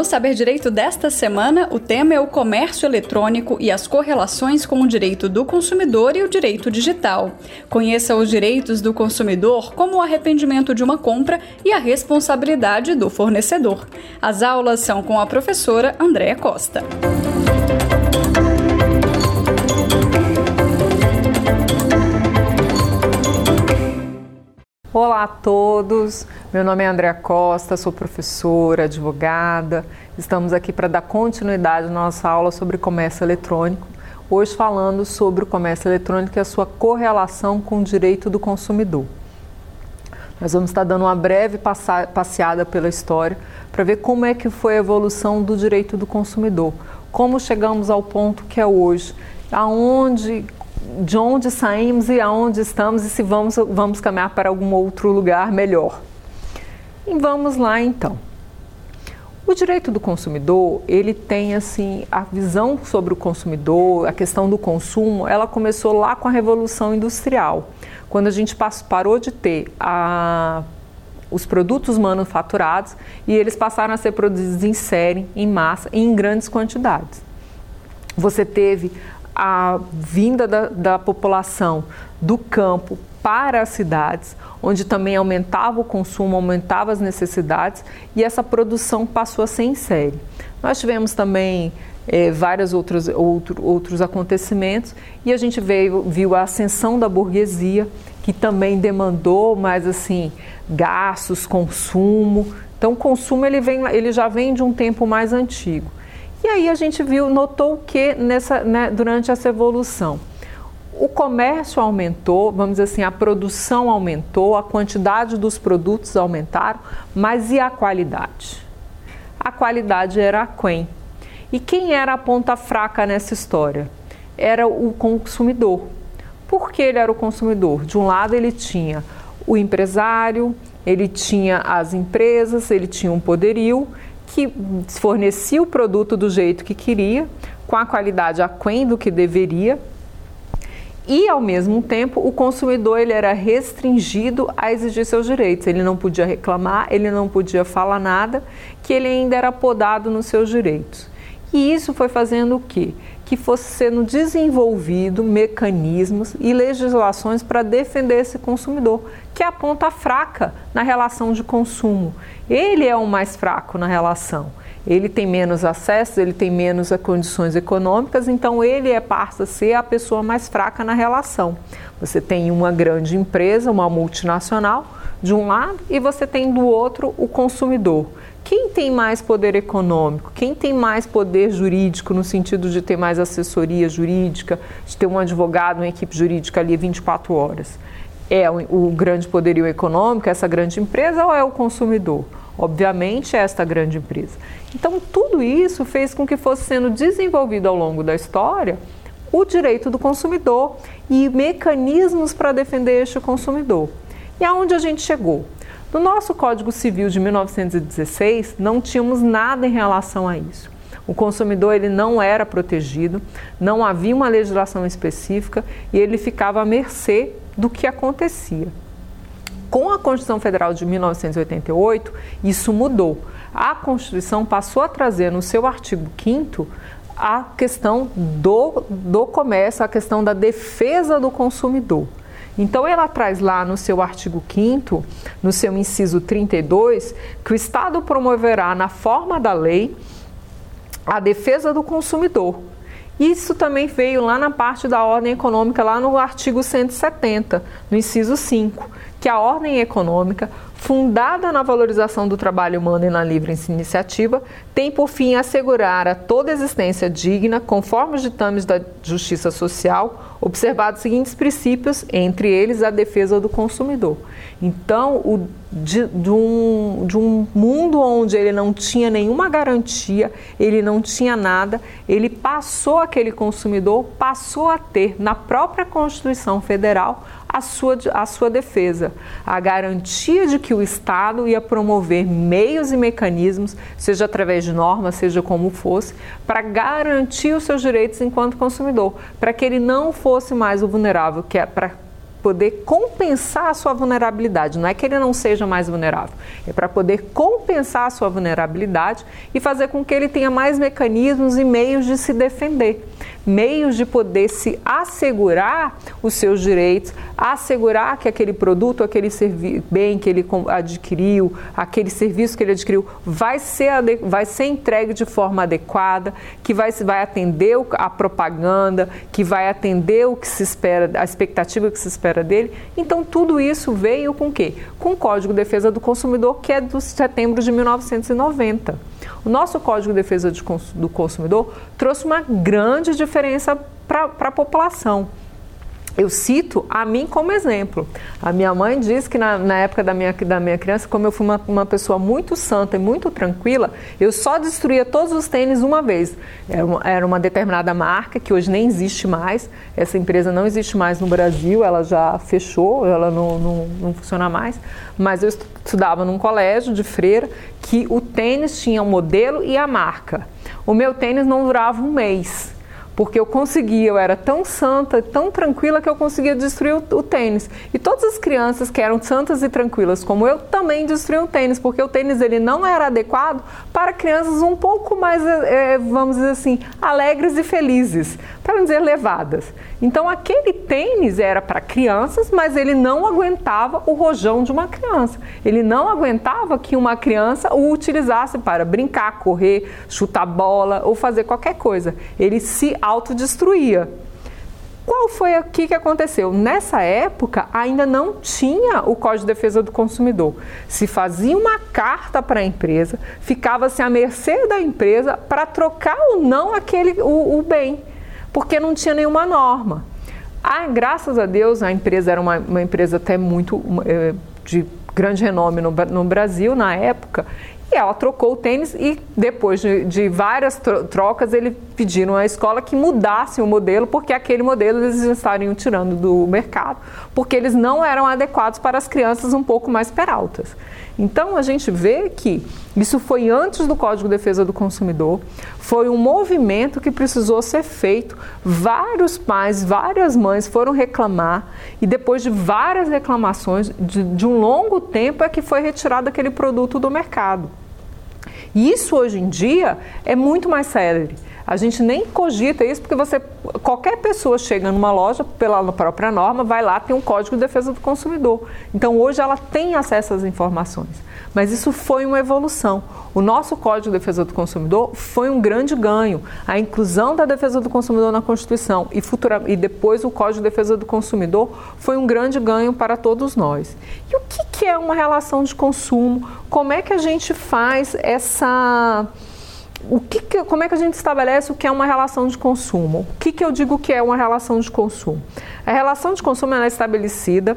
No Saber Direito desta semana, o tema é o comércio eletrônico e as correlações com o direito do consumidor e o direito digital. Conheça os direitos do consumidor, como o arrependimento de uma compra e a responsabilidade do fornecedor. As aulas são com a professora Andréa Costa. Olá a todos, meu nome é Andréa Costa, sou professora, advogada. Estamos aqui para dar continuidade à nossa aula sobre comércio eletrônico. Hoje falando sobre o comércio eletrônico e a sua correlação com o direito do consumidor. Nós vamos estar dando uma breve passeada pela história para ver como é que foi a evolução do direito do consumidor, como chegamos ao ponto que é hoje, aonde de onde saímos e aonde estamos e se vamos, vamos caminhar para algum outro lugar melhor. E vamos lá então. O direito do consumidor, ele tem assim, a visão sobre o consumidor, a questão do consumo, ela começou lá com a Revolução Industrial, quando a gente parou de ter a, os produtos manufaturados e eles passaram a ser produzidos em série, em massa e em grandes quantidades. Você teve a vinda da, da população do campo para as cidades, onde também aumentava o consumo, aumentava as necessidades e essa produção passou a ser em série. Nós tivemos também é, vários outros, outro, outros acontecimentos e a gente veio, viu a ascensão da burguesia, que também demandou mais assim gastos, consumo. Então, o consumo ele, vem, ele já vem de um tempo mais antigo. E aí a gente viu, notou que nessa, né, durante essa evolução o comércio aumentou, vamos dizer assim, a produção aumentou, a quantidade dos produtos aumentaram, mas e a qualidade? A qualidade era aquém. E quem era a ponta fraca nessa história? Era o consumidor. Por que ele era o consumidor? De um lado ele tinha o empresário, ele tinha as empresas, ele tinha um poderio que fornecia o produto do jeito que queria, com a qualidade aquém do que deveria, e ao mesmo tempo o consumidor ele era restringido a exigir seus direitos. Ele não podia reclamar, ele não podia falar nada, que ele ainda era podado nos seus direitos. E isso foi fazendo o quê? Que fosse sendo desenvolvido mecanismos e legislações para defender esse consumidor, que é a ponta fraca na relação de consumo. Ele é o mais fraco na relação. Ele tem menos acesso, ele tem menos condições econômicas, então ele é passa a ser a pessoa mais fraca na relação. Você tem uma grande empresa, uma multinacional, de um lado, e você tem do outro o consumidor. Quem tem mais poder econômico? Quem tem mais poder jurídico, no sentido de ter mais assessoria jurídica, de ter um advogado, uma equipe jurídica ali 24 horas? É o, grande poderio econômico, essa grande empresa, ou é o consumidor? Obviamente, é esta grande empresa. Então, tudo isso fez com que fosse sendo desenvolvido ao longo da história o direito do consumidor e mecanismos para defender este consumidor. E aonde a gente chegou? No nosso Código Civil de 1916, não tínhamos nada em relação a isso. O consumidor ele não era protegido, não havia uma legislação específica e ele ficava à mercê do que acontecia. Com a Constituição Federal de 1988, isso mudou. A Constituição passou a trazer no seu artigo 5 a questão do, do comércio, a questão da defesa do consumidor. Então, ela traz lá no seu artigo 5, no seu inciso 32, que o Estado promoverá, na forma da lei, a defesa do consumidor, isso também veio lá na parte da ordem econômica, lá no artigo 170, no inciso 5, que a ordem econômica, fundada na valorização do trabalho humano e na livre iniciativa, tem por fim assegurar a toda existência digna, conforme os ditames da justiça social, observados os seguintes princípios, entre eles a defesa do consumidor. Então, o, de, de, um, de um mundo onde ele não tinha nenhuma garantia, ele não tinha nada, ele passou, aquele consumidor passou a ter na própria Constituição Federal a sua, a sua defesa, a garantia de que o Estado ia promover meios e mecanismos, seja através de normas, seja como fosse, para garantir os seus direitos enquanto consumidor, para que ele não fosse mais o vulnerável, que é para poder compensar a sua vulnerabilidade. Não é que ele não seja mais vulnerável, é para poder compensar a sua vulnerabilidade e fazer com que ele tenha mais mecanismos e meios de se defender meios de poder se assegurar os seus direitos, assegurar que aquele produto, aquele bem que ele adquiriu, aquele serviço que ele adquiriu, vai ser, vai ser entregue de forma adequada, que vai, vai atender a propaganda, que vai atender o que se espera, a expectativa que se espera dele. Então, tudo isso veio com o quê? Com o Código de Defesa do Consumidor, que é do setembro de 1990. O nosso Código de Defesa do Consumidor trouxe uma grande diferença para a população. Eu cito a mim como exemplo. A minha mãe diz que na, na época da minha, da minha criança, como eu fui uma, uma, pessoa muito santa e muito tranquila, eu só destruía todos os tênis uma vez. Era uma, era uma determinada marca que hoje nem existe mais. Essa empresa não existe mais no Brasil, ela já fechou, ela não, não, não funciona mais. Mas eu estudava num colégio de freira que o tênis tinha o modelo e a marca. O meu tênis não durava um mês porque eu conseguia, eu era tão santa, tão tranquila que eu conseguia destruir o, o, tênis. E todas as crianças que eram santas e tranquilas como eu também destruíam o tênis, porque o tênis ele não era adequado para crianças um pouco mais, é, vamos dizer assim, alegres e felizes, para não dizer levadas. Então aquele tênis era para crianças, mas ele não aguentava o rojão de uma criança. Ele não aguentava que uma criança o utilizasse para brincar, correr, chutar bola ou fazer qualquer coisa. Ele se autodestruía. Qual foi o que, aconteceu? Nessa época ainda não tinha o Código de Defesa do Consumidor. Se fazia uma carta para a empresa, ficava-se à mercê da empresa para trocar ou não aquele o, o, bem, porque não tinha nenhuma norma. Ah, graças a Deus a empresa era uma, uma empresa até muito é, de grande renome no, no Brasil na época e ela trocou o tênis e depois de, de várias trocas, eles pediram à escola que mudasse o modelo, porque aquele modelo eles estariam tirando do mercado, porque eles não eram adequados para as crianças um pouco mais peraltas. Então a gente vê que isso foi antes do Código de Defesa do Consumidor, foi um movimento que precisou ser feito. Vários pais, várias mães foram reclamar e depois de várias reclamações, de, de um longo tempo, é que foi retirado aquele produto do mercado. E isso hoje em dia é muito mais sério. A gente nem cogita isso porque você qualquer pessoa chega numa loja pela própria norma, vai lá, tem um código de defesa do consumidor. Então hoje ela tem acesso às informações. Mas isso foi uma evolução. O nosso Código de Defesa do Consumidor foi um grande ganho. A inclusão da defesa do consumidor na Constituição e, futura, e depois o Código de Defesa do Consumidor foi um grande ganho para todos nós. E o que, que é uma relação de consumo? Como é que a gente faz essa o que, que, como é que a gente estabelece o que é uma relação de consumo? O que, que eu digo que é uma relação de consumo? A relação de consumo é estabelecida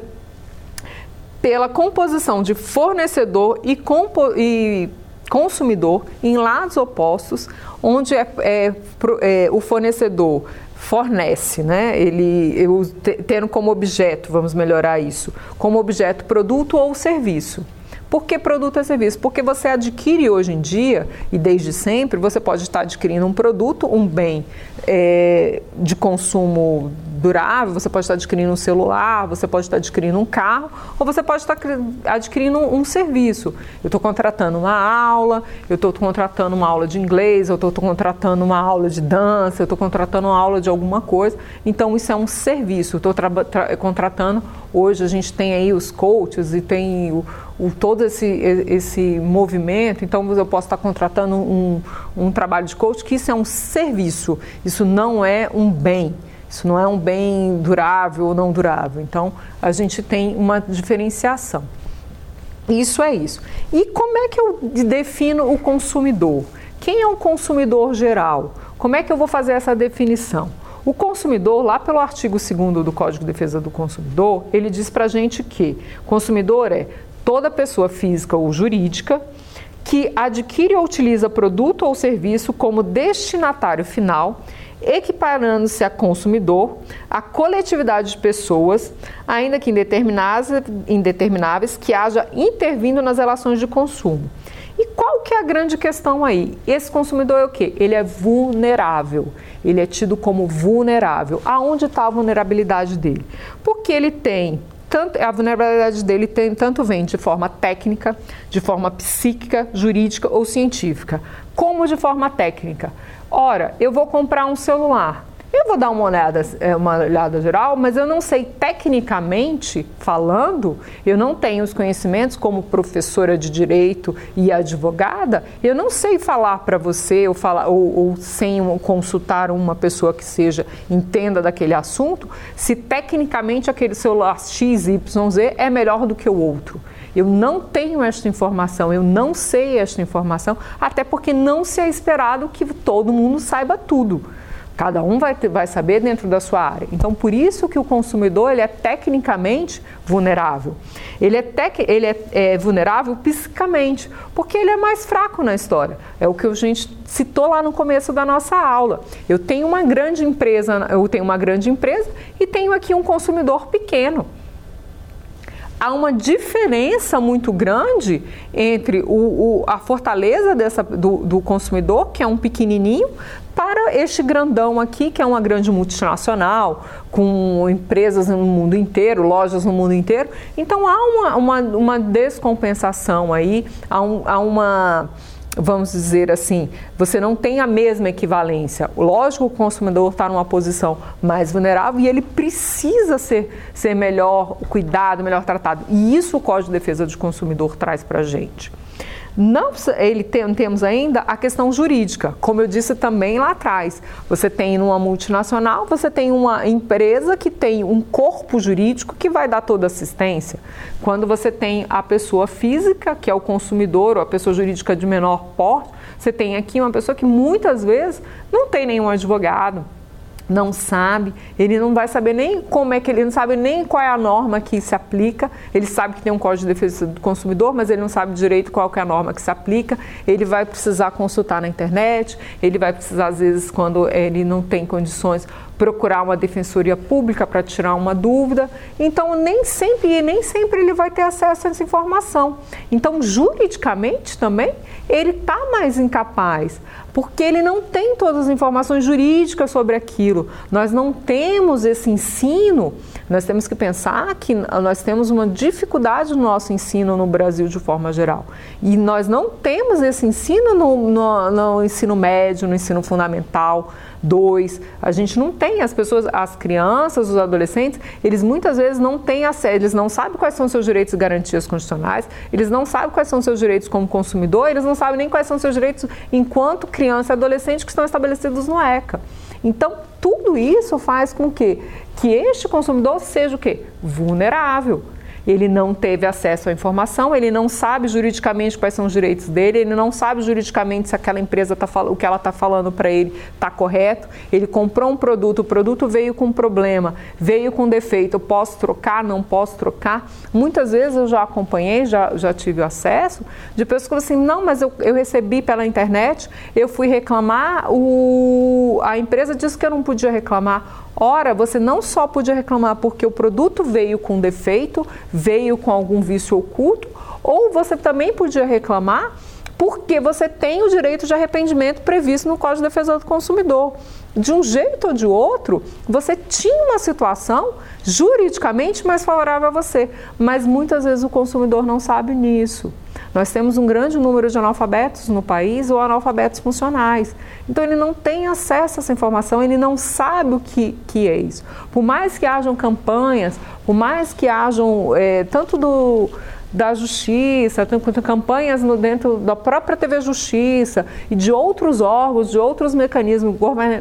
pela composição de fornecedor e, compo e consumidor em lados opostos, onde é, é, é, o fornecedor fornece, né? Ele tendo como objeto, vamos melhorar isso, como objeto produto ou serviço. Por que produto e serviço? Porque você adquire hoje em dia, e desde sempre, você pode estar adquirindo um produto, um bem é, de consumo durável, você pode estar adquirindo um celular, você pode estar adquirindo um carro, ou você pode estar adquirindo um serviço. Eu estou contratando uma aula, eu estou contratando uma aula de inglês, eu estou contratando uma aula de dança, eu estou contratando uma aula de alguma coisa. Então, isso é um serviço. Estou contratando, hoje a gente tem aí os coaches e tem o, o, todo esse, esse movimento, então eu posso estar contratando um, um trabalho de coach, que isso é um serviço, isso não é um bem. Isso não é um bem durável ou não durável. Então, a gente tem uma diferenciação. Isso é isso. E como é que eu defino o consumidor? Quem é o consumidor geral? Como é que eu vou fazer essa definição? O consumidor, lá pelo artigo 2 do Código de Defesa do Consumidor, ele diz para a gente que consumidor é toda pessoa física ou jurídica que adquire ou utiliza produto ou serviço como destinatário final equiparando-se a consumidor, a coletividade de pessoas, ainda que indetermináveis, que haja intervindo nas relações de consumo. E qual que é a grande questão aí? Esse consumidor é o quê? Ele é vulnerável. Ele é tido como vulnerável. Aonde está a vulnerabilidade dele? Porque ele tem tanto, a vulnerabilidade dele tem, tanto vem de forma técnica, de forma psíquica, jurídica ou científica, como de forma técnica. Ora, eu vou comprar um celular. Eu vou dar uma olhada, é, uma olhada geral, mas eu não sei tecnicamente falando, eu não tenho os conhecimentos como professora de direito e advogada, eu não sei falar para você ou, falar, ou, ou sem consultar uma pessoa que seja entenda daquele assunto, se tecnicamente aquele celular XYZ é melhor do que o outro. Eu não tenho esta informação, eu não sei esta informação, até porque não se é esperado que todo mundo saiba tudo. Cada um vai, vai saber dentro da sua área. Então, por isso que o consumidor ele é tecnicamente vulnerável. Ele é, tec, ele é, é vulnerável psicamente, porque ele é mais fraco na história. É o que a gente citou lá no começo da nossa aula. Eu tenho uma grande empresa, eu tenho uma grande empresa e tenho aqui um consumidor pequeno há uma diferença muito grande entre o, o, a fortaleza dessa, do, do, consumidor, que é um pequenininho, para este grandão aqui, que é uma grande multinacional, com empresas no mundo inteiro, lojas no mundo inteiro. Então há uma, uma, uma descompensação aí, há, um, há uma vamos dizer assim, você não tem a mesma equivalência. Lógico, o consumidor está numa posição mais vulnerável e ele precisa ser, ser melhor cuidado, melhor tratado. E isso o Código de Defesa do Consumidor traz para a gente. Não ele tem, temos ainda a questão jurídica, como eu disse também lá atrás. Você tem numa multinacional, você tem uma empresa que tem um corpo jurídico que vai dar toda assistência. Quando você tem a pessoa física, que é o consumidor, ou a pessoa jurídica de menor porte, você tem aqui uma pessoa que muitas vezes não tem nenhum advogado, não sabe, ele não vai saber nem como é que ele não sabe nem qual é a norma que se aplica. Ele sabe que tem um Código de Defesa do Consumidor, mas ele não sabe direito qual é a norma que se aplica. Ele vai precisar consultar na internet, ele vai precisar às vezes quando ele não tem condições procurar uma defensoria pública para tirar uma dúvida. Então, nem sempre, nem sempre ele vai ter acesso a essa informação. Então, juridicamente também, ele está mais incapaz, porque ele não tem todas as informações jurídicas sobre aquilo. Nós não temos esse ensino, nós temos que pensar que nós temos uma dificuldade no nosso ensino no Brasil de forma geral. E nós não temos esse ensino no, no, no ensino médio, no ensino fundamental dois. A gente não tem as pessoas, as crianças, os adolescentes, eles muitas vezes não têm acesso, eles não sabem quais são seus direitos e garantias constitucionais, eles não sabem quais são seus direitos como consumidor, eles não sabem nem quais são seus direitos enquanto criança e adolescente que estão estabelecidos no ECA. Então, tudo isso faz com que, que este consumidor seja o quê? Vulnerável ele não teve acesso à informação, ele não sabe juridicamente quais são os direitos dele, ele não sabe juridicamente se aquela empresa tá o que ela está falando para ele está correto. Ele comprou um produto, o produto veio com problema, veio com defeito, eu posso trocar, não posso trocar. Muitas vezes eu já acompanhei, já, já tive acesso de pessoas que falam assim, não, mas eu, eu recebi pela internet, eu fui reclamar, o, a empresa disse que eu não podia reclamar. Ora, você não só podia reclamar porque o produto veio com defeito, veio com algum vício oculto, ou você também podia reclamar porque você tem o direito de arrependimento previsto no Código de Defesa do Consumidor. De um jeito ou de outro, você tinha uma situação juridicamente mais favorável a você, mas muitas vezes o consumidor não sabe nisso. Nós temos um grande número de analfabetos no país ou analfabetos funcionais. Então ele não tem acesso a essa informação, ele não sabe o que, que é isso. Por mais que hajam campanhas, por mais que hajam é, tanto do da Justiça, tem campanhas no, dentro da própria TV Justiça e de outros órgãos, de outros mecanismos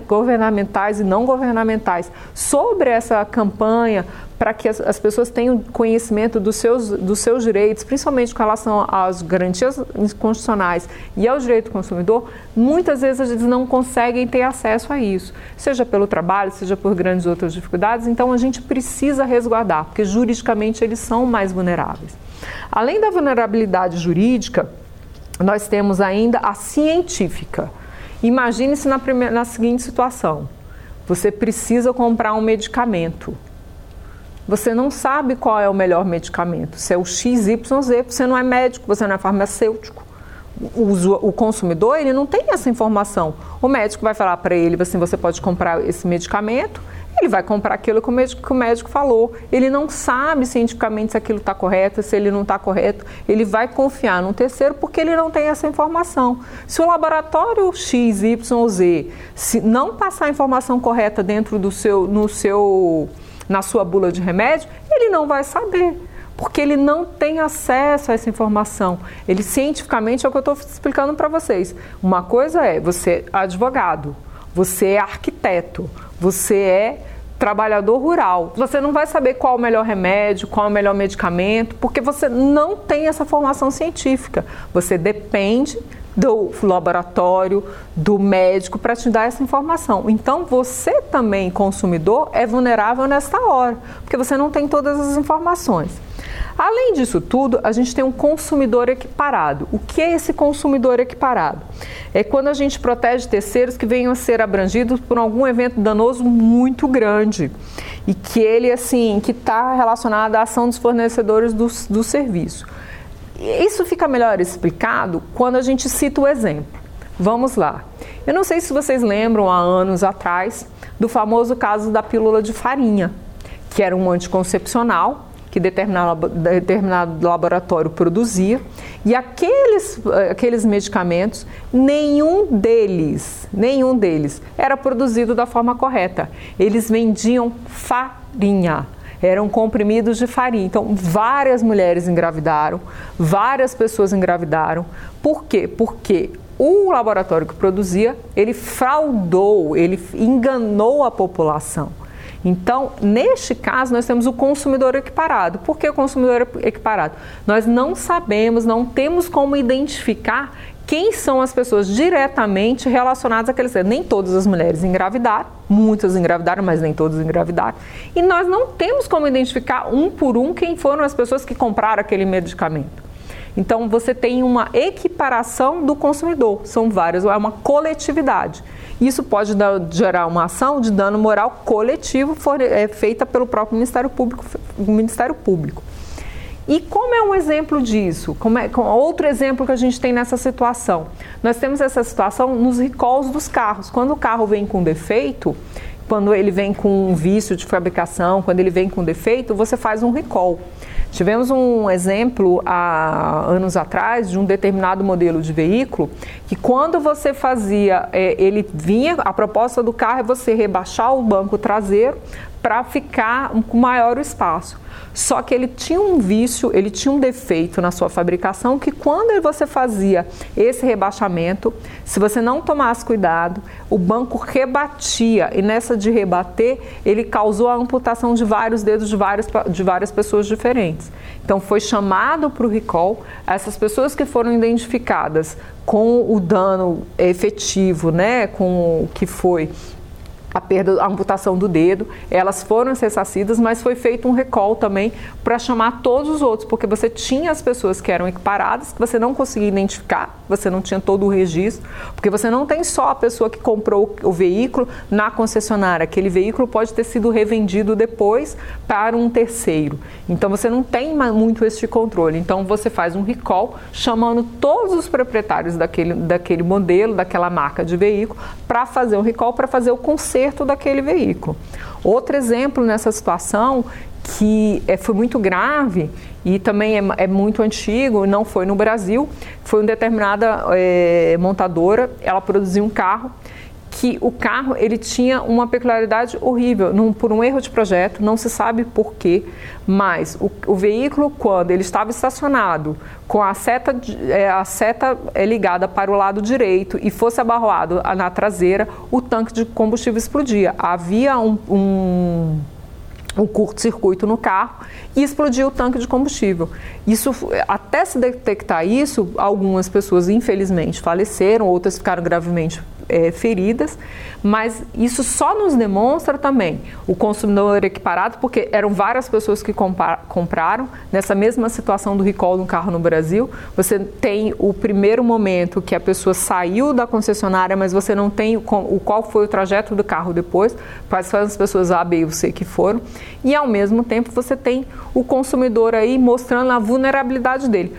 governamentais e não governamentais sobre essa campanha para que as, as, pessoas tenham conhecimento dos seus, dos seus direitos, principalmente com relação às garantias constitucionais e ao direito do consumidor, muitas vezes eles não conseguem ter acesso a isso, seja pelo trabalho, seja por grandes outras dificuldades. Então a gente precisa resguardar, porque juridicamente eles são mais vulneráveis. Além da vulnerabilidade jurídica, nós temos ainda a científica. Imagine-se na, na seguinte situação: você precisa comprar um medicamento. Você não sabe qual é o melhor medicamento, se é o XYZ, você não é médico, você não é farmacêutico. O, o consumidor ele não tem essa informação. O médico vai falar para ele assim: você pode comprar esse medicamento, ele vai comprar aquilo que o médico, que o médico falou. Ele não sabe cientificamente se aquilo está correto, se ele não está correto. Ele vai confiar num terceiro porque ele não tem essa informação. Se o laboratório X, Y, Z se não passar a informação correta dentro do seu, no seu, na sua bula de remédio, ele não vai saber porque ele não tem acesso a essa informação. Ele cientificamente é o que eu estou explicando para vocês. Uma coisa é você é advogado, você é arquiteto, você é trabalhador rural. Você não vai saber qual o melhor remédio, qual o melhor medicamento, porque você não tem essa formação científica. Você depende do laboratório, do médico para te dar essa informação. Então, você também, consumidor, é vulnerável nesta hora, porque você não tem todas as informações. Além disso tudo, a gente tem um consumidor equiparado. O que é esse consumidor equiparado? É quando a gente protege terceiros que venham a ser abrangidos por algum evento danoso muito grande e que ele, assim, que está relacionado à ação dos fornecedores do, do serviço. Isso fica melhor explicado quando a gente cita o exemplo. Vamos lá. Eu não sei se vocês lembram há anos atrás do famoso caso da pílula de farinha, que era um anticoncepcional que determinado, determinado laboratório produzia, e aqueles, aqueles medicamentos, nenhum deles, nenhum deles era produzido da forma correta. Eles vendiam farinha eram comprimidos de farinha. Então, várias mulheres engravidaram, várias pessoas engravidaram. Por quê? Porque o laboratório que produzia, ele fraudou, ele enganou a população. Então, neste caso, nós temos o consumidor equiparado. Por que o consumidor equiparado? Nós não sabemos, não temos como identificar quem são as pessoas diretamente relacionadas àquele ser. Nem todas as mulheres engravidaram, muitas engravidaram, mas nem todas engravidaram. E nós não temos como identificar um por um quem foram as pessoas que compraram aquele medicamento. Então você tem uma equiparação do consumidor, são várias, é uma coletividade. Isso pode dar, gerar uma ação de dano moral coletivo for, é, feita pelo próprio Ministério Público. Ministério Público. E como é um exemplo disso? Como é, outro exemplo que a gente tem nessa situação? Nós temos essa situação nos recalls dos carros. Quando o carro vem com defeito, quando ele vem com um vício de fabricação, quando ele vem com defeito, você faz um recall. Tivemos um exemplo há anos atrás de um determinado modelo de veículo que quando você fazia, é, ele vinha, a proposta do carro é você rebaixar o banco traseiro para ficar com maior espaço. Só que ele tinha um vício, ele tinha um defeito na sua fabricação que quando você fazia esse rebaixamento, se você não tomasse cuidado, o banco rebatia e nessa de rebater, ele causou a amputação de vários dedos de várias, de várias pessoas diferentes. Então foi chamado para o recall essas pessoas que foram identificadas com o dano efetivo, né, com o que foi a perda, a amputação do dedo, elas foram ressarcidas, mas foi feito um recall também para chamar todos os outros, porque você tinha as pessoas que eram equiparadas, que você não conseguia identificar, você não tinha todo o registro, porque você não tem só a pessoa que comprou o veículo na concessionária, aquele veículo pode ter sido revendido depois para um terceiro. Então você não tem muito esse controle. Então você faz um recall chamando todos os proprietários daquele, daquele modelo, daquela marca de veículo, para fazer um recall, para fazer o conserto conserto daquele veículo. Outro exemplo nessa situação que é, foi muito grave e também é, é, muito antigo, não foi no Brasil, foi uma determinada é, montadora, ela produziu um carro que o carro ele tinha uma peculiaridade horrível, num, por um erro de projeto, não se sabe por quê, mas o, o veículo quando ele estava estacionado com a seta, é, a seta é ligada para o lado direito e fosse abarroado na traseira, o tanque de combustível explodia. Havia um, um um curto-circuito no carro e explodiu o tanque de combustível. Isso, até se detectar isso, algumas pessoas infelizmente faleceram, outras ficaram gravemente é, feridas, mas isso só nos demonstra também o consumidor equiparado, porque eram várias pessoas que compraram nessa mesma situação do recall no carro no Brasil. Você tem o primeiro momento que a pessoa saiu da concessionária, mas você não tem o, o qual foi o trajeto do carro depois, quais foram as pessoas A, B e C que foram, e ao mesmo tempo você tem o consumidor aí mostrando a vulnerabilidade dele.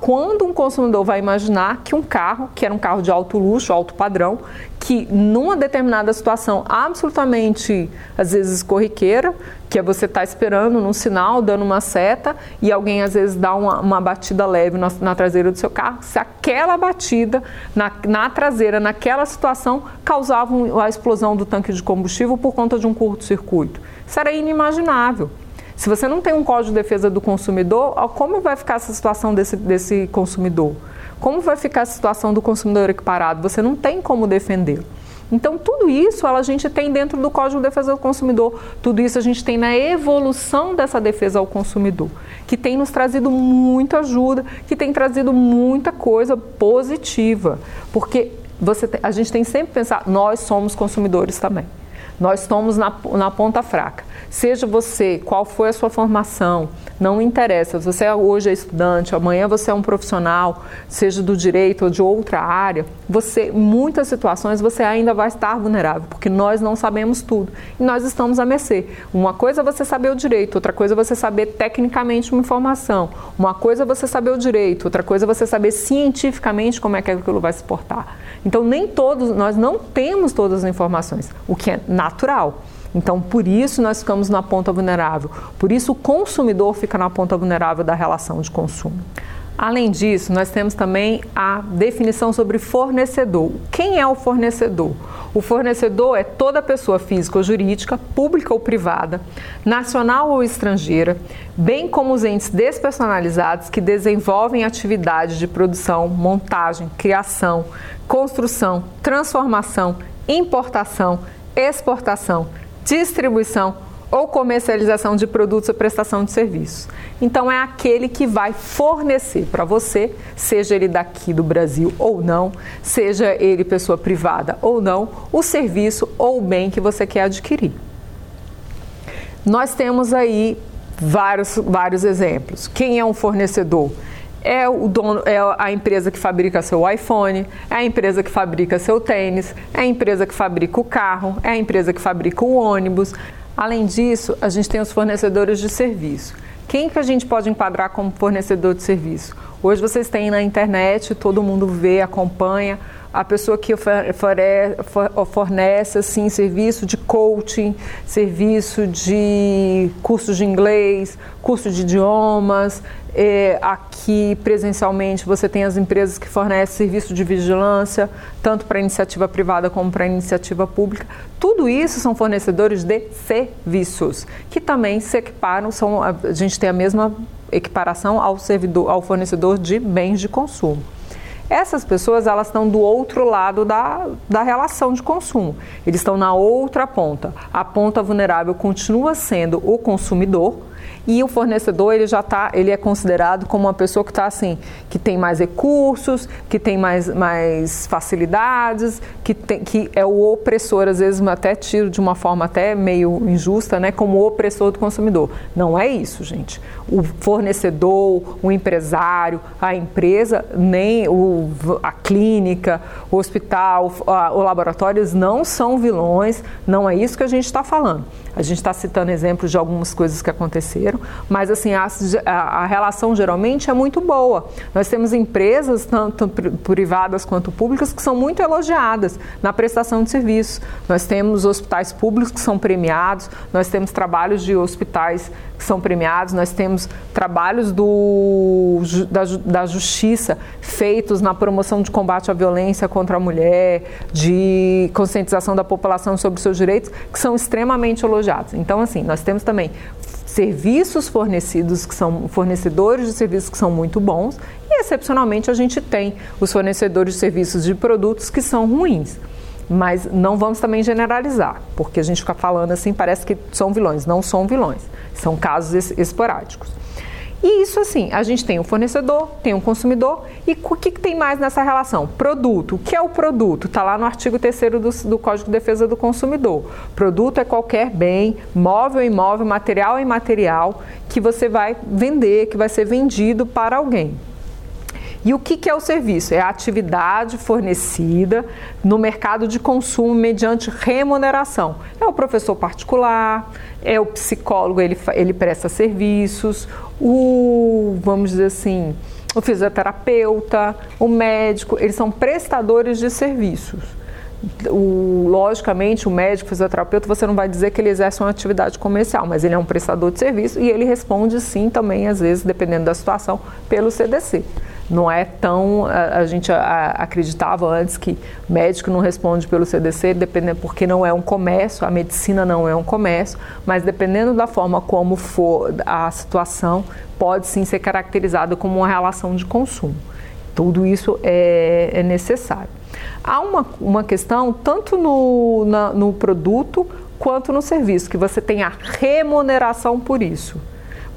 quando um consumidor vai imaginar que um carro, que era um carro de alto luxo, alto padrão, que, numa determinada situação absolutamente, às vezes, corriqueira, que é você estar tá esperando num sinal, dando uma seta, e alguém às vezes dá uma, uma batida leve na, na, traseira do seu carro, se aquela batida na, na traseira, naquela situação, causava a explosão do tanque de combustível por conta de um curto-circuito. Isso era inimaginável. Se você não tem um código de defesa do consumidor, como vai ficar essa situação desse, desse consumidor? Como vai ficar a situação do consumidor equiparado? Você não tem como defender. Então, tudo isso a gente tem dentro do Código de Defesa do Consumidor, tudo isso a gente tem na evolução dessa defesa ao consumidor, que tem nos trazido muita ajuda, que tem trazido muita coisa positiva, porque você, a gente tem sempre que pensar, nós somos consumidores também. Nós estamos na, na ponta fraca. Seja você, qual foi a sua formação, não interessa. Você hoje é estudante, amanhã você é um profissional, seja do direito ou de outra área, você, muitas situações, você ainda vai estar vulnerável, porque nós não sabemos tudo e nós estamos a mercê. Uma coisa é você saber o direito, outra coisa é você saber tecnicamente uma informação. Uma coisa é você saber o direito, outra coisa é você saber cientificamente como é que aquilo vai se portar. Então, nem todos, nós não temos todas as informações, o que é natural. Então, por isso nós ficamos na ponta vulnerável. Por isso o consumidor fica na ponta vulnerável da relação de consumo. Além disso, nós temos também a definição sobre fornecedor. Quem é o fornecedor? O fornecedor é toda pessoa física ou jurídica, pública ou privada, nacional ou estrangeira, bem como os entes despersonalizados que desenvolvem atividades de produção, montagem, criação, construção, transformação, importação, exportação, distribuição ou comercialização de produtos ou prestação de serviços. Então é aquele que vai fornecer para você, seja ele daqui do Brasil ou não, seja ele pessoa privada ou não, o serviço ou o bem que você quer adquirir. Nós temos aí vários, vários exemplos. Quem é um fornecedor? É o dono, é a empresa que fabrica seu iPhone, é a empresa que fabrica seu tênis, é a empresa que fabrica o carro, é a empresa que fabrica o ônibus. Além disso, a gente tem os fornecedores de serviço. Quem que a gente pode enquadrar como fornecedor de serviço? Hoje vocês têm na internet, todo mundo vê, acompanha a pessoa que fornece assim serviço de coaching, serviço de cursos de inglês, curso de idiomas. É, aqui presencialmente você tem as empresas que fornecem serviço de vigilância, tanto para iniciativa privada como para iniciativa pública. Tudo isso são fornecedores de serviços, que também se equiparam, são, a gente tem a mesma equiparação ao, servidor, ao fornecedor de bens de consumo. Essas pessoas elas estão do outro lado da, da relação de consumo. Eles estão na outra ponta. A ponta vulnerável continua sendo o consumidor e o fornecedor ele já tá, ele é considerado como uma pessoa que está assim, que tem mais recursos, que tem mais, mais facilidades, que, tem, que é o opressor, às vezes até tiro de uma forma até meio injusta, né, como o opressor do consumidor. Não é isso, gente. O fornecedor, o empresário, a empresa, nem o, a clínica, o hospital, a, o laboratório, não são vilões, não é isso que a gente está falando. A gente está citando exemplos de algumas coisas que aconteceram, mas assim, a, a, relação geralmente é muito boa. Nós temos empresas, tanto privadas quanto públicas, que são muito elogiadas na prestação de serviços. Nós temos hospitais públicos que são premiados, nós temos trabalhos de hospitais que são premiados, nós temos trabalhos do, da, da justiça feitos na promoção de combate à violência contra a mulher, de conscientização da população sobre seus direitos, que são extremamente elogiados então, assim, nós temos também serviços fornecidos que são fornecedores de serviços que são muito bons e excepcionalmente a gente tem os fornecedores de serviços de produtos que são ruins. Mas não vamos também generalizar, porque a gente fica falando assim, parece que são vilões, não são vilões, são casos esporádicos. E isso assim, a gente tem um fornecedor, tem um consumidor, e o que, que tem mais nessa relação? Produto. O que é o produto? Está lá no artigo 3 do, do Código de Defesa do Consumidor. Produto é qualquer bem, móvel, imóvel, material e imaterial, que você vai vender, que vai ser vendido para alguém. E o que, que é o serviço? É a atividade fornecida no mercado de consumo mediante remuneração. É o professor particular, é o psicólogo, ele, ele presta serviços, o, vamos dizer assim, o fisioterapeuta, o médico, eles são prestadores de serviços. o, logicamente, o médico fisioterapeuta, você não vai dizer que ele exerce uma atividade comercial, mas ele é um prestador de serviço e ele responde sim também, às vezes, dependendo da situação, pelo CDC. Não é tão. A, a gente a, acreditava antes que médico não responde pelo CDC, dependendo, porque não é um comércio, a medicina não é um comércio, mas dependendo da forma como for a situação, pode sim ser caracterizada como uma relação de consumo. Tudo isso é, é necessário. Há uma, uma questão tanto no, na, no produto quanto no serviço, que você tem a remuneração por isso.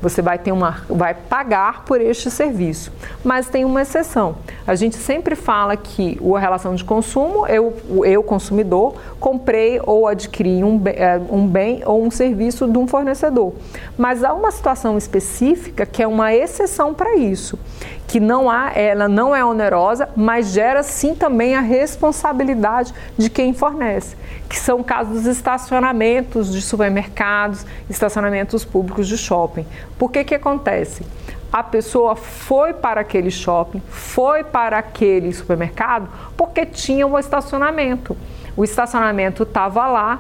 Você vai ter uma, vai pagar por este serviço, mas tem uma exceção. A gente sempre fala que a relação de consumo, eu, eu consumidor, comprei ou adquiri um, é, um bem ou um serviço de um fornecedor. Mas há uma situação específica que é uma exceção para isso, que não há, ela não é onerosa, mas gera sim também a responsabilidade de quem fornece, que são casos dos estacionamentos de supermercados, estacionamentos públicos de shopping. Por que que acontece? A pessoa foi para aquele shopping, foi para aquele supermercado porque tinha um estacionamento. O estacionamento estava lá,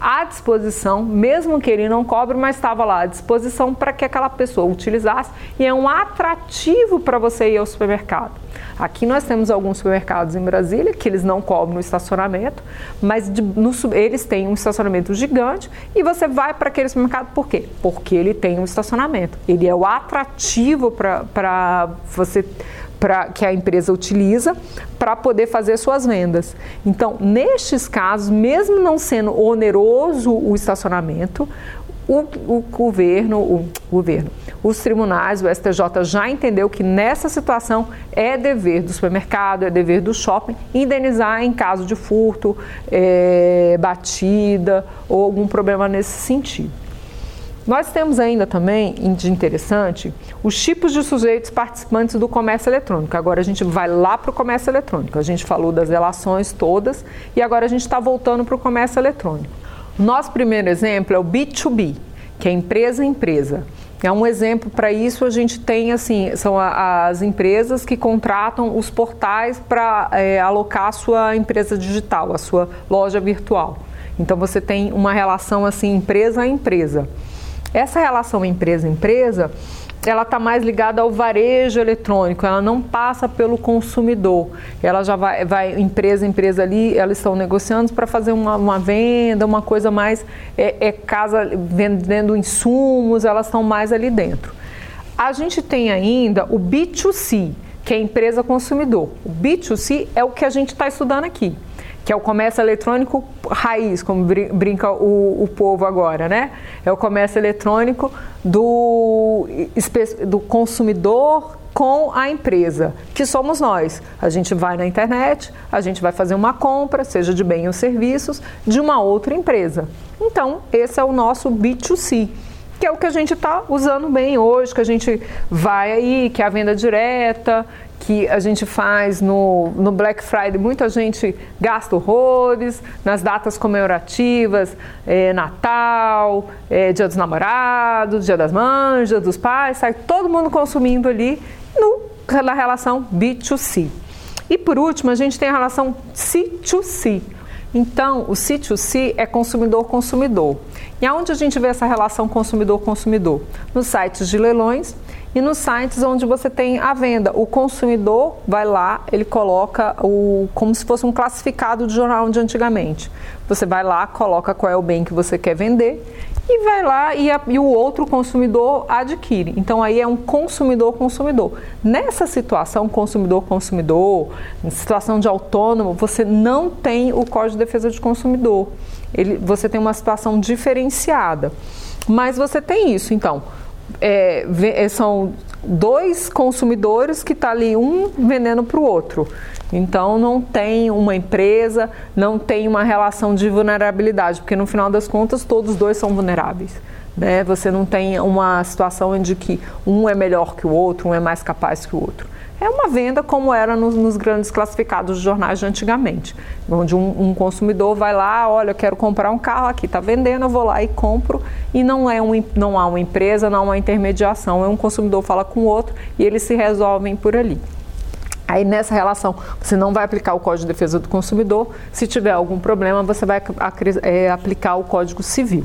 à disposição, mesmo que ele não cobre, mas estava lá à disposição para que aquela pessoa utilizasse e é um atrativo para você ir ao supermercado. Aqui nós temos alguns supermercados em Brasília que eles não cobram o estacionamento, mas de, no, eles têm um estacionamento gigante e você vai para aquele supermercado por quê? Porque ele tem um estacionamento. Ele é o atrativo para você pra, que a empresa utiliza para poder fazer suas vendas. Então, nestes casos, mesmo não sendo oneroso o estacionamento, o, o, governo, o governo, os tribunais, o STJ já entendeu que nessa situação é dever do supermercado, é dever do shopping indenizar em caso de furto, é, batida ou algum problema nesse sentido. Nós temos ainda também, de interessante, os tipos de sujeitos participantes do comércio eletrônico. Agora a gente vai lá para o comércio eletrônico. A gente falou das relações todas e agora a gente está voltando para o comércio eletrônico. Nosso primeiro exemplo é o B2B, que é empresa a empresa. É um exemplo para isso a gente tem assim são as empresas que contratam os portais para é, alocar a sua empresa digital, a sua loja virtual. Então você tem uma relação assim empresa a empresa. Essa relação empresa-empresa, ela está mais ligada ao varejo eletrônico, ela não passa pelo consumidor. Ela já vai, vai empresa, empresa ali, elas estão negociando para fazer uma, uma, venda, uma coisa mais, é, é casa vendendo insumos, elas estão mais ali dentro. A gente tem ainda o B2C, que é empresa consumidor. O B2C é o que a gente está estudando aqui que é o comércio eletrônico raiz, como brinca o, o povo agora, né? É o comércio eletrônico do, do consumidor com a empresa, que somos nós. A gente vai na internet, a gente vai fazer uma compra, seja de bem ou serviços, de uma outra empresa. Então, esse é o nosso B2C que é o que a gente está usando bem hoje, que a gente vai aí, que é a venda direta, que a gente faz no, no Black Friday, muita gente gasta horrores, nas datas comemorativas, é, Natal, é, Dia dos Namorados, Dia das Mães, Dia dos Pais, sai todo mundo consumindo ali no, na relação B2C. E por último, a gente tem a relação C2C. Então, o C2C é consumidor-consumidor. E aonde a gente vê essa relação consumidor-consumidor? Nos sites de leilões e nos sites onde você tem a venda. O consumidor vai lá, ele coloca o como se fosse um classificado de jornal de antigamente. Você vai lá, coloca qual é o bem que você quer vender e vai lá e, a, e o outro consumidor adquire. Então aí é um consumidor-consumidor. Nessa situação, consumidor-consumidor, situação de autônomo, você não tem o Código de Defesa de Consumidor. Ele, você tem uma situação diferenciada. Mas você tem isso, então é, é, são dois consumidores que estão tá ali um vendendo para o outro. Então não tem uma empresa, não tem uma relação de vulnerabilidade, porque no final das contas todos dois são vulneráveis. Né? Você não tem uma situação em que um é melhor que o outro, um é mais capaz que o outro. É uma venda como era nos, nos grandes classificados de jornais de antigamente, onde um, um, consumidor vai lá, olha, eu quero comprar um carro aqui, está vendendo, eu vou lá e compro, e não, é um, não há uma empresa, não há uma intermediação, é um consumidor fala com o outro e eles se resolvem por ali. Aí nessa relação você não vai aplicar o Código de Defesa do Consumidor. Se tiver algum problema, você vai é, aplicar o Código Civil.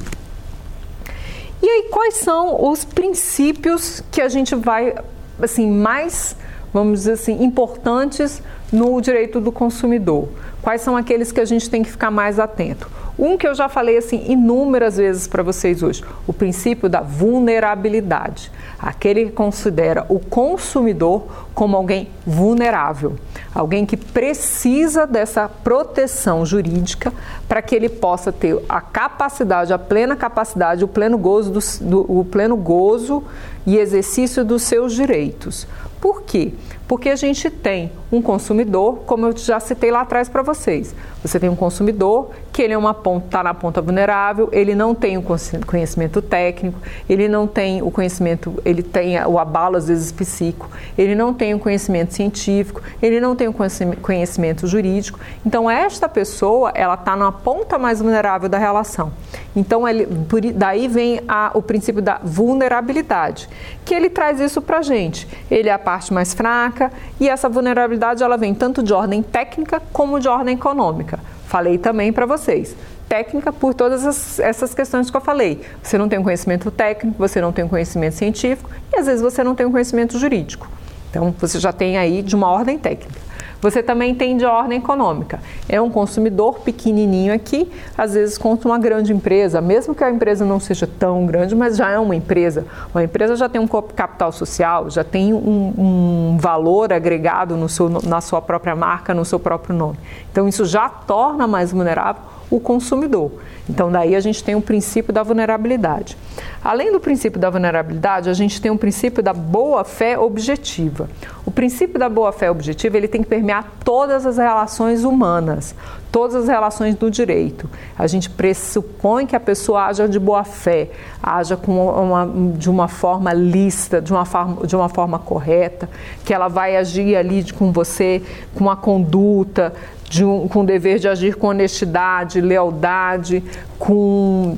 E aí quais são os princípios que a gente vai assim mais, vamos dizer assim, importantes no direito do consumidor? Quais são aqueles que a gente tem que ficar mais atento? Um que eu já falei assim inúmeras vezes para vocês hoje, o princípio da vulnerabilidade. Aquele que considera o consumidor como alguém vulnerável, alguém que precisa dessa proteção jurídica para que ele possa ter a capacidade, a plena capacidade, o pleno gozo, do, do, o pleno gozo e exercício dos seus direitos. Por quê? Porque a gente tem um consumidor, como eu já citei lá atrás para vocês. Você tem um consumidor que ele é uma ponta, está na ponta vulnerável, ele não tem o conhecimento técnico, ele não tem o conhecimento, ele tem o abalo às vezes psíquico, ele não tem o conhecimento científico, ele não tem o conhecimento jurídico. Então esta pessoa, ela está na ponta mais vulnerável da relação. Então ele, por, daí vem a, o princípio da vulnerabilidade, que ele traz isso para a gente. Ele é a parte mais fraca e essa vulnerabilidade ela vem tanto de ordem técnica como de ordem econômica. Falei também para vocês. Técnica por todas as, essas questões que eu falei. Você não tem um conhecimento técnico, você não tem um conhecimento científico e às vezes você não tem um conhecimento jurídico. Então você já tem aí de uma ordem técnica. Você também tem de ordem econômica. É um consumidor pequenininho aqui, às vezes contra uma grande empresa, mesmo que a empresa não seja tão grande, mas já é uma empresa. Uma empresa já tem um capital social, já tem um, um valor agregado no seu, na sua própria marca, no seu próprio nome. Então isso já torna mais vulnerável o consumidor. Então, daí a gente tem o princípio da vulnerabilidade. Além do princípio da vulnerabilidade, a gente tem o princípio da boa-fé objetiva. O princípio da boa-fé objetiva ele tem que permear todas as relações humanas, todas as relações do direito. A gente pressupõe que a pessoa haja de boa-fé, haja com uma, de uma forma lícita, de uma forma, de uma forma correta, que ela vai agir ali com você com uma conduta, um, com o dever de agir com honestidade, lealdade, com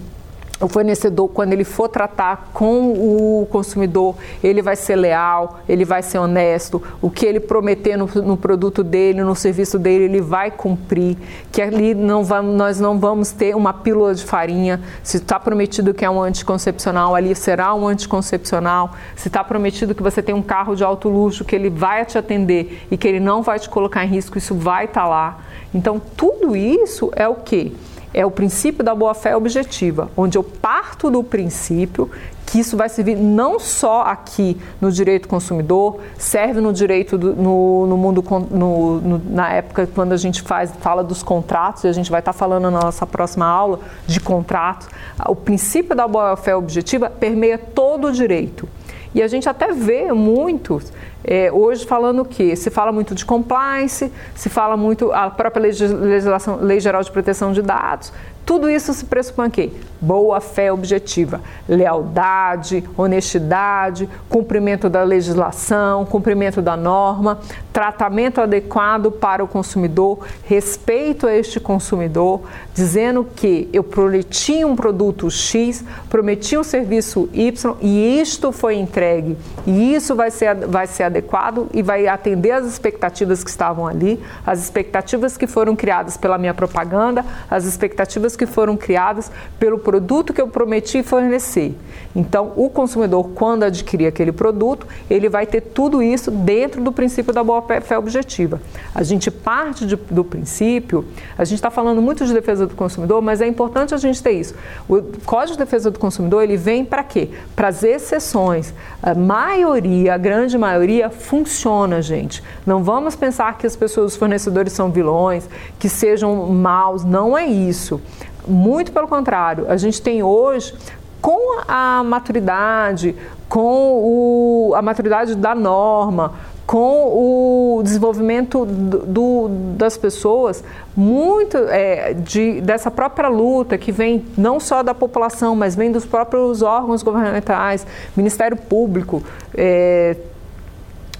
o fornecedor, quando ele for tratar com o consumidor, ele vai ser leal, ele vai ser honesto, o que ele prometer no, no produto dele, no serviço dele, ele vai cumprir, que ali não vamos, nós não vamos ter uma pílula de farinha, se está prometido que é um anticoncepcional, ali será um anticoncepcional, se está prometido que você tem um carro de alto luxo, que ele vai te atender e que ele não vai te colocar em risco, isso vai estar tá lá. Então, tudo isso é o que? É o princípio da boa-fé objetiva, onde eu parto do princípio que isso vai servir não só aqui no direito consumidor, serve no direito do, no, no, mundo no, no, na época quando a gente faz fala dos contratos e a gente vai estar falando na nossa próxima aula de contratos. O princípio da boa-fé objetiva permeia todo o direito. E a gente até vê muitos é, hoje falando o quê? Se fala muito de compliance, se fala muito a própria legislação, Lei Geral de Proteção de Dados, tudo isso se pressupõe quê? Boa fé objetiva, lealdade, honestidade, cumprimento da legislação, cumprimento da norma, tratamento adequado para o consumidor, respeito a este consumidor, dizendo que eu prometi um produto X, prometi um serviço Y e isto foi entregue e isso vai ser, vai ser adequado e vai atender às expectativas que estavam ali, as expectativas que foram criadas pela minha propaganda, as expectativas que foram criadas pelo produto que eu prometi fornecer. Então, o consumidor, quando adquirir aquele produto, ele vai ter tudo isso dentro do princípio da boa-fé objetiva. A gente parte de, do princípio, a gente está falando muito de defesa do consumidor, mas é importante a gente ter isso. O Código de Defesa do Consumidor, ele vem para quê? Para as exceções. A maioria, a grande maioria, funciona, gente. Não vamos pensar que as pessoas, os fornecedores são vilões, que sejam maus, não é isso. Muito pelo contrário, a gente tem hoje, com a maturidade, com o, a maturidade da norma, com o desenvolvimento do, do, das pessoas, muito é, de, dessa própria luta que vem não só da população, mas vem dos próprios órgãos governamentais, Ministério Público, é,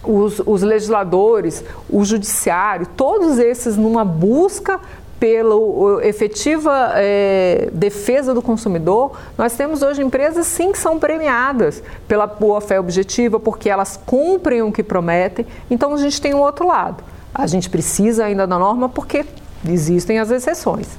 os, os legisladores, o judiciário, todos esses numa busca pela efetiva é, defesa do consumidor, nós temos hoje empresas sim que são premiadas pela boa fé objetiva, porque elas cumprem o que prometem. Então a gente tem um outro lado. A gente precisa ainda da norma porque existem as exceções.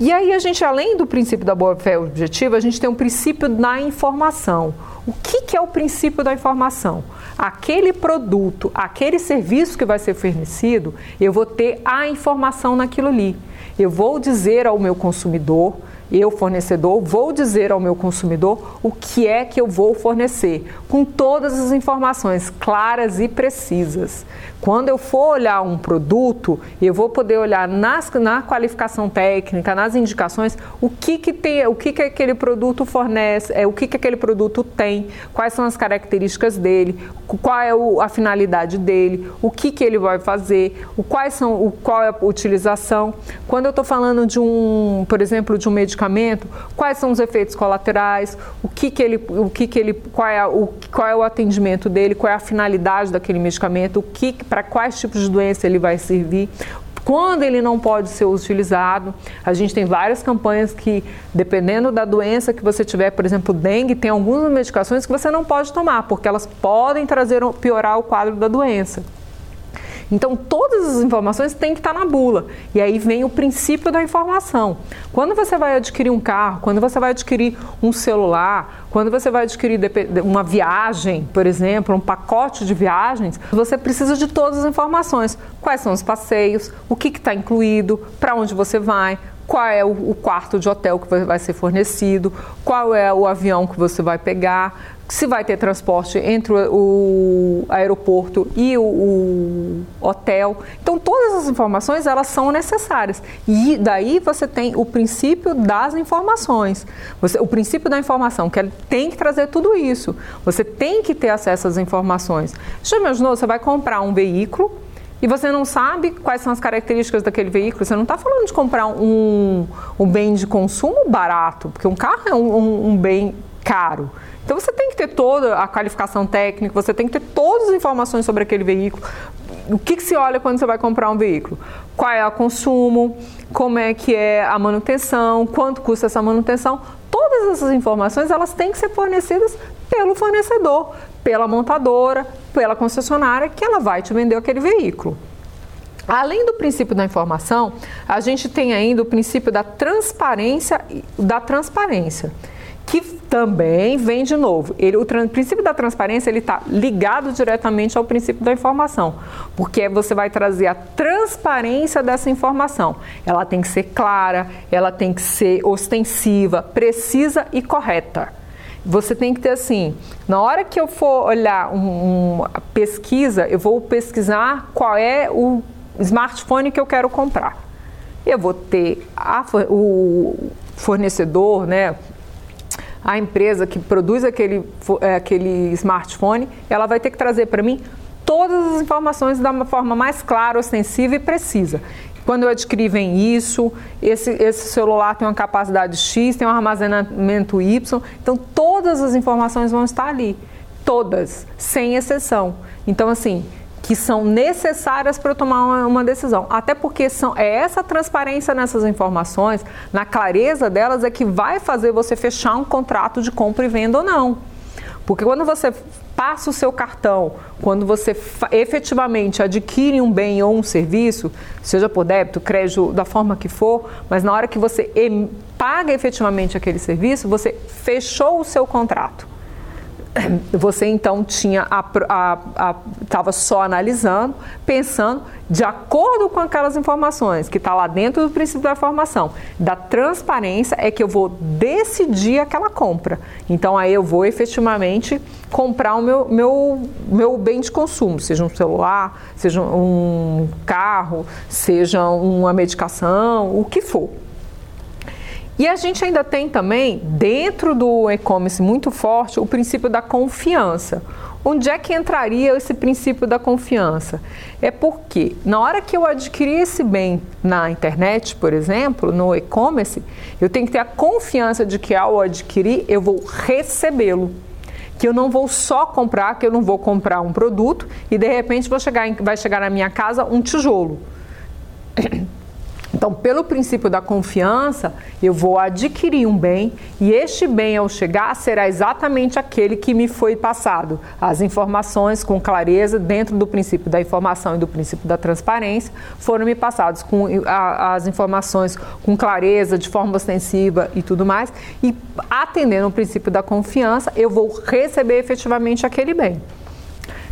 E aí a gente, além do princípio da boa fé objetiva, a gente tem um princípio da informação. O que, que é o princípio da informação? Aquele produto, aquele serviço que vai ser fornecido, eu vou ter a informação naquilo ali. Eu vou dizer ao meu consumidor eu, fornecedor, vou dizer ao meu consumidor o que é que eu vou fornecer, com todas as informações claras e precisas. Quando eu for olhar um produto, eu vou poder olhar nas, na qualificação técnica, nas indicações, o que, que tem, o que, que aquele produto fornece, é, o que, que aquele produto tem, quais são as características dele, qual é o, a finalidade dele, o que, que ele vai fazer, o, quais são, o, qual é a utilização. Quando eu estou falando de um, por exemplo, de um medicamento, quais são os efeitos colaterais, o que, que ele, o que, que ele, qual é, o, qual é o atendimento dele, qual é a finalidade daquele medicamento, o que para quais tipos de doença ele vai servir, quando ele não pode ser utilizado. A gente tem várias campanhas que, dependendo da doença que você tiver, por exemplo, dengue, tem algumas medicações que você não pode tomar, porque elas podem trazer piorar o quadro da doença. Então, todas as informações têm que estar na bula. E aí vem o princípio da informação. Quando você vai adquirir um carro, quando você vai adquirir um celular, quando você vai adquirir uma viagem, por exemplo, um pacote de viagens, você precisa de todas as informações. Quais são os passeios, o que está incluído, para onde você vai, qual é o, quarto de hotel que vai ser fornecido, qual é o avião que você vai pegar, se vai ter transporte entre o, aeroporto e o, hotel. Então, todas as informações elas são necessárias. E daí você tem o princípio das informações. Você, o princípio da informação, que tem que trazer tudo isso. Você tem que ter acesso às informações. Já imaginou? Você vai comprar um veículo e você não sabe quais são as características daquele veículo. Você não está falando de comprar um, um bem de consumo barato, porque um carro é um, um, um bem caro. Então você tem que ter toda a qualificação técnica, você tem que ter todas as informações sobre aquele veículo. O que, que se olha quando você vai comprar um veículo? Qual é o consumo, como é que é a manutenção, quanto custa essa manutenção. Todas essas informações elas têm que ser fornecidas pelo fornecedor, pela montadora, pela concessionária que ela vai te vender aquele veículo. Além do princípio da informação, a gente tem ainda o princípio da transparência, da transparência que também vem de novo. Ele, o princípio da transparência ele está ligado diretamente ao princípio da informação, porque você vai trazer a transparência dessa informação. Ela tem que ser clara, ela tem que ser ostensiva, precisa e correta. Você tem que ter assim, na hora que eu for olhar um, uma pesquisa, eu vou pesquisar qual é o smartphone que eu quero comprar. Eu vou ter a, o fornecedor, né, a empresa que produz aquele, é, aquele smartphone, ela vai ter que trazer para mim todas as informações da forma mais clara, ostensiva e precisa. Quando eu adquiri, vem isso, esse, esse celular tem uma capacidade X, tem um armazenamento Y, então todas as informações vão estar ali, todas, sem exceção. Então, assim, que são necessárias para eu tomar uma, uma, decisão. Até porque são, é essa transparência nessas informações, na clareza delas, é que vai fazer você fechar um contrato de compra e venda ou não. Porque quando você passa o seu cartão, quando você efetivamente adquire um bem ou um serviço, seja por débito, crédito, da forma que for, mas na hora que você paga efetivamente aquele serviço, você fechou o seu contrato. Você então tinha estava só analisando, pensando de acordo com aquelas informações que está lá dentro do princípio da informação, da transparência é que eu vou decidir aquela compra. Então aí eu vou efetivamente comprar o meu, meu, meu bem de consumo, seja um celular, seja um carro, seja uma medicação, o que for. E a gente ainda tem também, dentro do e-commerce muito forte, o princípio da confiança. Onde é que entraria esse princípio da confiança? É porque na hora que eu adquirir esse bem na internet, por exemplo, no e-commerce, eu tenho que ter a confiança de que ao adquirir eu vou recebê-lo. Que eu não vou só comprar, que eu não vou comprar um produto e de repente vou chegar, vai chegar na minha casa um tijolo. Então, pelo princípio da confiança, eu vou adquirir um bem e este bem, ao chegar, será exatamente aquele que me foi passado. As informações com clareza, dentro do princípio da informação e do princípio da transparência, foram me passadas com a, as informações com clareza, de forma ostensiva e tudo mais. E atendendo o princípio da confiança, eu vou receber efetivamente aquele bem.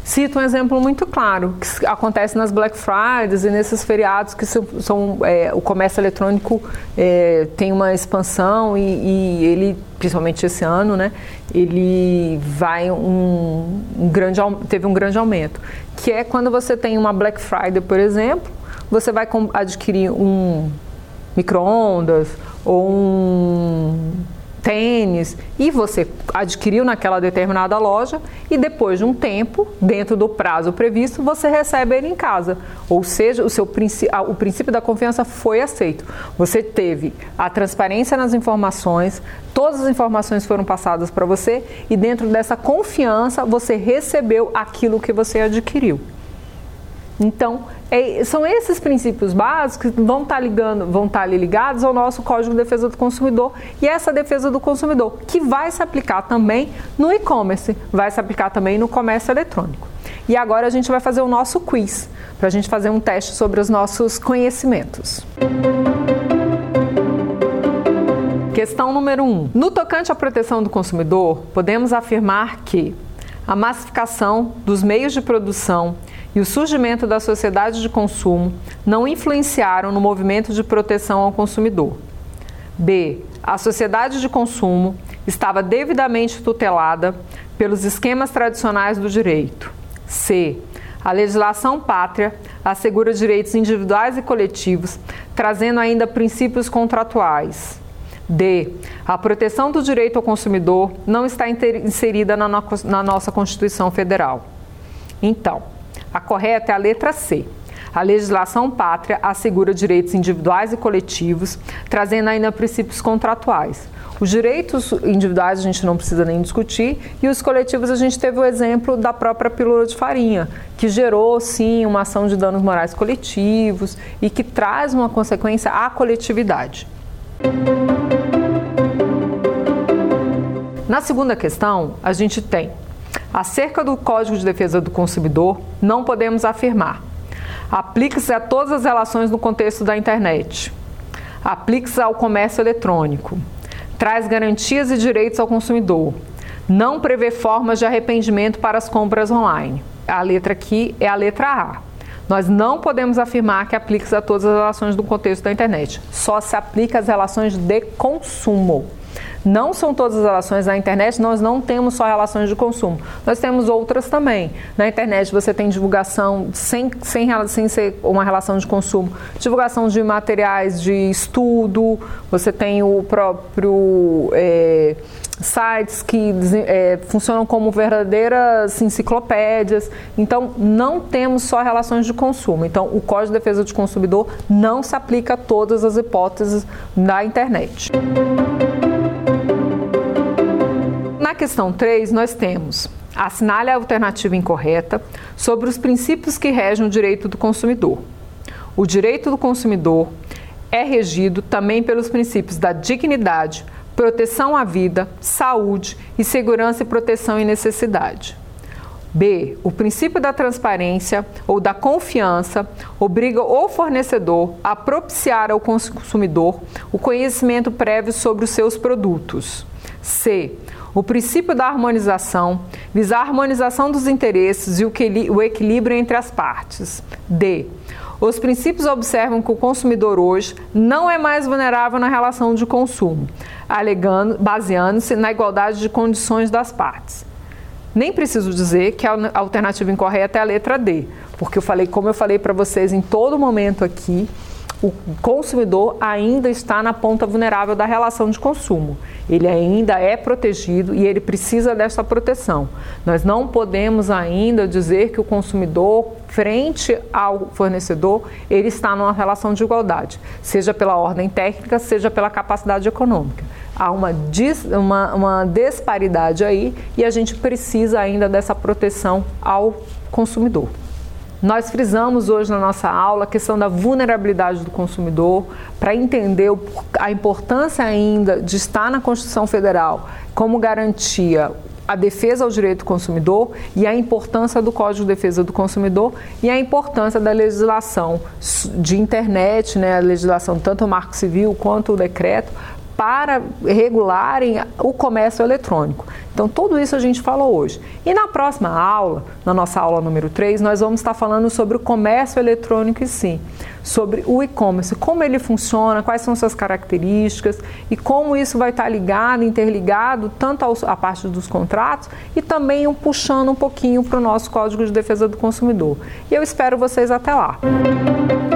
Cito um exemplo muito claro, que acontece nas Black Fridays e nesses feriados que são, é, o comércio eletrônico é, tem uma expansão e, e, ele, principalmente esse ano, né, ele vai um, um, grande, teve um grande aumento, que é quando você tem uma Black Friday, por exemplo, você vai adquirir um micro-ondas ou um tênis e você adquiriu naquela determinada loja e depois de um tempo, dentro do prazo previsto, você recebe ele em casa. Ou seja, o, seu, o princípio da confiança foi aceito. Você teve a transparência nas informações, todas as informações foram passadas para você e dentro dessa confiança você recebeu aquilo que você adquiriu. Então, é, são esses princípios básicos que vão estar, tá ligando, vão estar tá ligados ao nosso Código de Defesa do Consumidor e essa defesa do consumidor, que vai se aplicar também no e-commerce, vai se aplicar também no comércio eletrônico. E agora a gente vai fazer o nosso quiz, para a gente fazer um teste sobre os nossos conhecimentos. Questão número 1. Um. No tocante à proteção do consumidor, podemos afirmar que a massificação dos meios de produção e o surgimento da sociedade de consumo não influenciaram no movimento de proteção ao consumidor. B. A sociedade de consumo estava devidamente tutelada pelos esquemas tradicionais do direito. C. A legislação pátria assegura direitos individuais e coletivos, trazendo ainda princípios contratuais. D. A proteção do direito ao consumidor não está inserida na, no na nossa Constituição Federal. Então, a correta é a letra C. A legislação pátria assegura direitos individuais e coletivos, trazendo ainda princípios contratuais. Os direitos individuais a gente não precisa nem discutir, e os coletivos a gente teve o exemplo da própria pílula de farinha, que gerou sim uma ação de danos morais coletivos e que traz uma consequência à coletividade. Na segunda questão, a gente tem Acerca do Código de Defesa do Consumidor, não podemos afirmar. Aplique-se a todas as relações no contexto da internet. Aplique-se ao comércio eletrônico. Traz garantias e direitos ao consumidor. Não prevê formas de arrependimento para as compras online. A letra aqui é a letra A. Nós não podemos afirmar que aplique-se a todas as relações do contexto da internet. Só se aplica às relações de consumo. Não são todas as relações na internet, nós não temos só relações de consumo. Nós temos outras também. Na internet você tem divulgação sem, sem, sem ser uma relação de consumo, divulgação de materiais de estudo, você tem o próprio. É, sites que é, funcionam como verdadeiras enciclopédias. Então, não temos só relações de consumo. Então, o Código de Defesa do Consumidor não se aplica a todas as hipóteses da internet. Na questão 3, nós temos assinale a alternativa incorreta sobre os princípios que regem o direito do consumidor. O direito do consumidor é regido também pelos princípios da dignidade, proteção à vida, saúde e segurança e proteção em necessidade. B. O princípio da transparência ou da confiança obriga o fornecedor a propiciar ao consumidor o conhecimento prévio sobre os seus produtos. C. O princípio da harmonização visa a harmonização dos interesses e o equilíbrio entre as partes. D. Os princípios observam que o consumidor hoje não é mais vulnerável na relação de consumo, baseando-se na igualdade de condições das partes. Nem preciso dizer que a alternativa incorreta é a letra D, porque eu falei, como eu falei para vocês em todo momento aqui, o consumidor ainda está na ponta vulnerável da relação de consumo. Ele ainda é protegido e ele precisa dessa proteção. Nós não podemos ainda dizer que o consumidor, frente ao fornecedor, ele está numa relação de igualdade, seja pela ordem técnica, seja pela capacidade econômica. Há uma, dis, uma, uma disparidade aí e a gente precisa ainda dessa proteção ao consumidor. Nós frisamos hoje na nossa aula a questão da vulnerabilidade do consumidor para entender a importância ainda de estar na Constituição Federal como garantia a defesa ao direito do consumidor e a importância do Código de Defesa do Consumidor e a importância da legislação de internet, né, a legislação tanto o Marco Civil quanto o decreto, para regularem o comércio eletrônico. Então, tudo isso a gente falou hoje. E na próxima aula, na nossa aula número 3, nós vamos estar falando sobre o comércio eletrônico em si, sobre o e-commerce, como ele funciona, quais são suas características e como isso vai estar ligado, interligado, tanto à parte dos contratos e também um, puxando um pouquinho para o nosso Código de Defesa do Consumidor. E eu espero vocês até lá.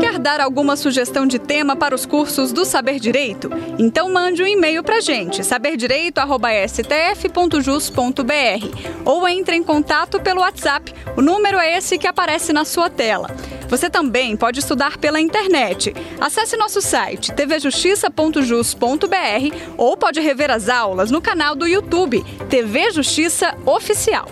Quer dar alguma sugestão de tema para os cursos do Saber Direito? Então mande um e-mail para a gente, saberdireito.stf.jus.br ou entre em contato pelo WhatsApp. O número é esse que aparece na sua tela. Você também pode estudar pela internet. Acesse nosso site tvjustiça.jus.br ou pode rever as aulas no canal do YouTube TV Justiça Oficial.